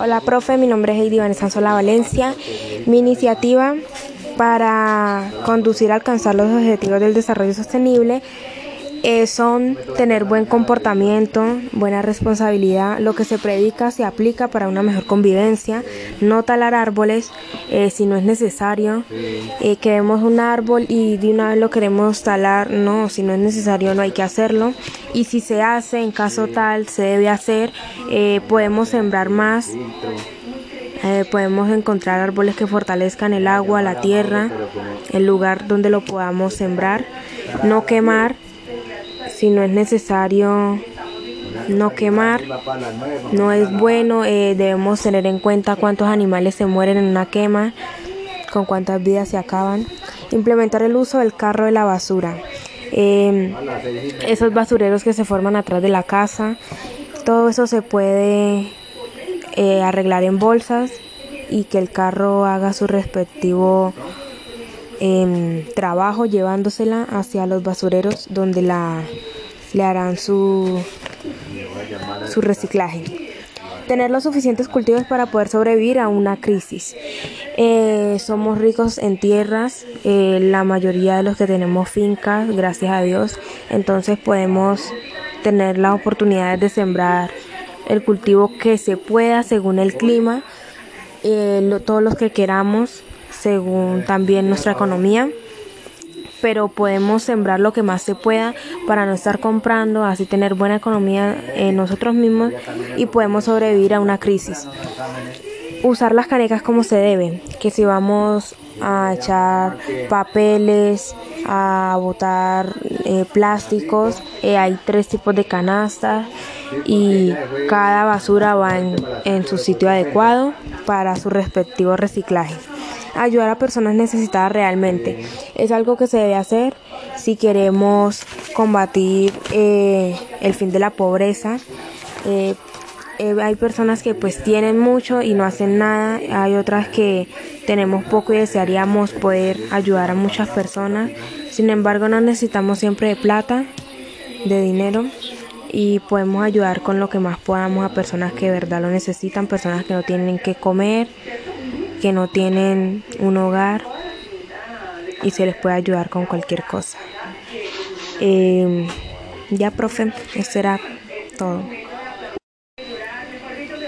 Hola, profe. Mi nombre es Heidi Vanessa Sola Valencia. Mi iniciativa para conducir a alcanzar los objetivos del desarrollo sostenible eh, son tener buen comportamiento, buena responsabilidad. Lo que se predica se aplica para una mejor convivencia. No talar árboles eh, si no es necesario. Eh, que vemos un árbol y de una vez lo queremos talar. No, si no es necesario no hay que hacerlo. Y si se hace, en caso tal, se debe hacer. Eh, podemos sembrar más. podemos encontrar árboles que fortalezcan el agua, la tierra, el lugar donde lo podamos sembrar. No quemar si no es necesario no quemar, no es bueno, eh, debemos tener en cuenta cuántos animales se mueren en una quema, con cuántas vidas se acaban. Implementar el uso del carro de la basura. Em, esos basureros que se forman atrás de la casa, todo eso se puede eh, arreglar en bolsas y que el carro haga su respectivo em, trabajo llevándosela hacia los basureros donde la le harán su, su reciclaje. Tener los suficientes cultivos para poder sobrevivir a una crisis. Eh, somos ricos en tierras, eh, la mayoría de los que tenemos fincas, gracias a Dios, entonces podemos tener las oportunidades de sembrar el cultivo que se pueda según el clima, eh, todos los que queramos según también nuestra economía pero podemos sembrar lo que más se pueda para no estar comprando, así tener buena economía en nosotros mismos y podemos sobrevivir a una crisis. Usar las canecas como se debe, que si vamos a echar papeles, a botar eh, plásticos, eh, hay tres tipos de canastas y cada basura va en su sitio adecuado para su respectivo reciclaje ayudar a personas necesitadas realmente. Es algo que se debe hacer si queremos combatir eh, el fin de la pobreza. Eh, eh, hay personas que pues tienen mucho y no hacen nada, hay otras que tenemos poco y desearíamos poder ayudar a muchas personas. Sin embargo, no necesitamos siempre de plata, de dinero y podemos ayudar con lo que más podamos a personas que de verdad lo necesitan, personas que no tienen que comer, que no tienen un hogar y se les puede ayudar con cualquier cosa. Eh, ya, profe, eso era todo.